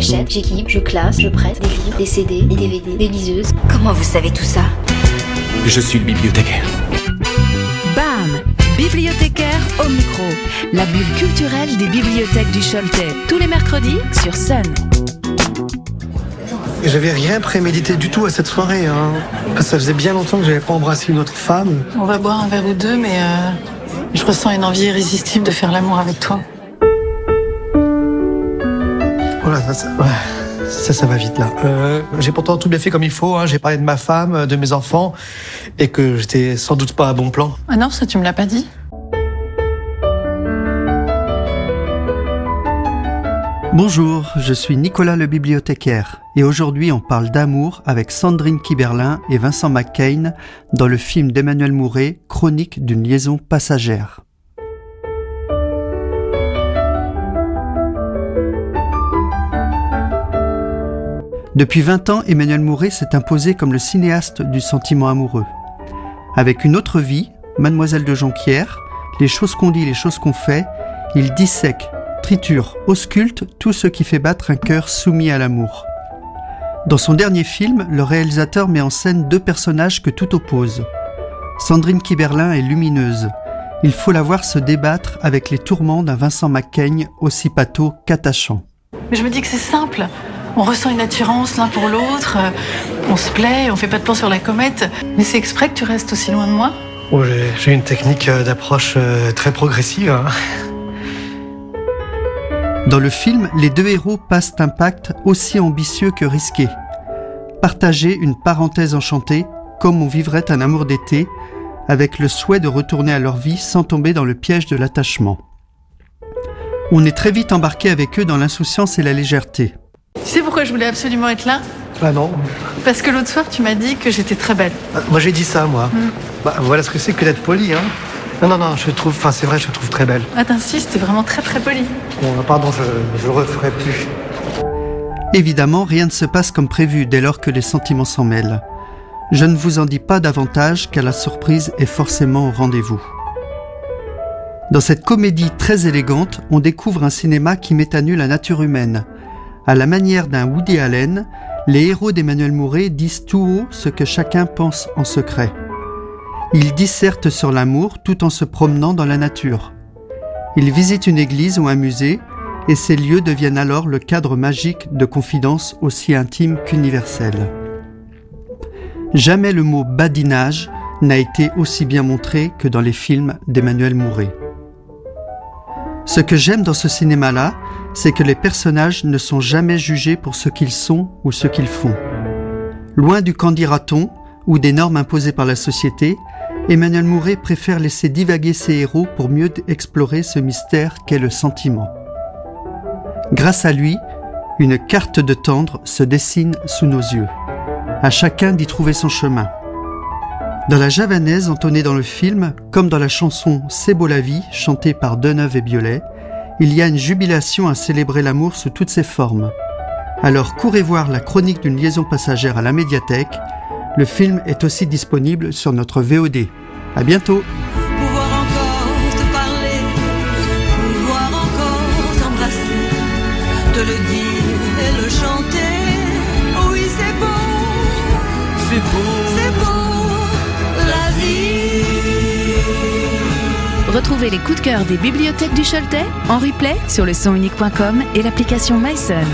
J'achète, j'équipe, je classe, je prête des livres, des CD, des DVD, des liseuses. Comment vous savez tout ça? Je suis le bibliothécaire. BAM Bibliothécaire au micro. La bulle culturelle des bibliothèques du Choletais. Tous les mercredis sur Sun. J'avais rien prémédité du tout à cette soirée. Hein. Ça faisait bien longtemps que j'avais pas embrassé une autre femme. On va boire un verre ou deux, mais euh, je ressens une envie irrésistible de faire l'amour avec toi. Voilà, ça, ça, ouais, ça, ça va vite là. Euh, j'ai pourtant tout bien fait comme il faut. Hein. J'ai parlé de ma femme, de mes enfants, et que j'étais sans doute pas à bon plan. Ah non, ça tu me l'as pas dit Bonjour, je suis Nicolas le bibliothécaire et aujourd'hui on parle d'amour avec Sandrine Kiberlin et Vincent McCain dans le film d'Emmanuel Mouret, Chronique d'une liaison passagère. Depuis 20 ans, Emmanuel Mouret s'est imposé comme le cinéaste du sentiment amoureux. Avec une autre vie, Mademoiselle de Jonquière, les choses qu'on dit, les choses qu'on fait, il dissèque, triture, ausculte tout ce qui fait battre un cœur soumis à l'amour. Dans son dernier film, le réalisateur met en scène deux personnages que tout oppose. Sandrine Kiberlin est lumineuse. Il faut la voir se débattre avec les tourments d'un Vincent Macaigne aussi pâteau qu'attachant. Mais je me dis que c'est simple. On ressent une attirance l'un pour l'autre, euh, on se plaît, on fait pas de plan sur la comète. Mais c'est exprès que tu restes aussi loin de moi Oh, j'ai- une technique euh, d'approche euh, très progressive. hein. Dans le film, les deux héros passent un pacte aussi ambitieux que risqué. Partager une parenthèse enchantée, comme on vivrait un amour d'été, avec le souhait de retourner à leur vie sans tomber dans le piège de l'attachement. On est très vite embarqué avec eux dans l'insouciance et la légèreté. Tu sais pourquoi je voulais absolument être là Ah non, Parce que l'autre soir, tu m'as dit que j'étais très belle. Ah, moi j'ai dit ça moi. Bah, voilà ce que c'est que d'être poli. Hein. Non, non, non, je trouve, enfin c'est vrai, je trouve très belle. Ah, t'insistes, t'es vraiment très très poli. Bon, pardon, je, je le referai plus. Évidemment, rien ne se passe comme prévu dès lors que les sentiments s'en mêlent. Je ne vous en dis pas davantage car la surprise est forcément au rendez-vous. Dans cette comédie très élégante, on découvre un cinéma qui met à nu la nature humaine. À la manière d'un Woody Allen, les héros d'Emmanuel Mouret disent tout haut ce que chacun pense en secret. Ils dissertent sur l'amour tout en se promenant dans la nature. Ils visitent une église ou un musée et ces lieux deviennent alors le cadre magique de confidences aussi intimes qu'universelles. Jamais le mot badinage n'a été aussi bien montré que dans les films d'Emmanuel Mouret. Ce que j'aime dans ce cinéma-là, c'est que les personnages ne sont jamais jugés pour ce qu'ils sont ou ce qu'ils font. Loin du candidaton ou des normes imposées par la société, Emmanuel Mouret préfère laisser divaguer ses héros pour mieux explorer ce mystère qu'est le sentiment. Grâce à lui, une carte de tendre se dessine sous nos yeux. À chacun d'y trouver son chemin. Dans la javanaise entonnée dans le film, comme dans la chanson C'est beau la vie, chantée par Deneuve et Biolay, il y a une jubilation à célébrer l'amour sous toutes ses formes. Alors courez voir la chronique d'une liaison passagère à la médiathèque. Le film est aussi disponible sur notre VOD. À bientôt! Retrouvez les coups de cœur des bibliothèques du Choletais en replay sur le sonunique.com et l'application beau.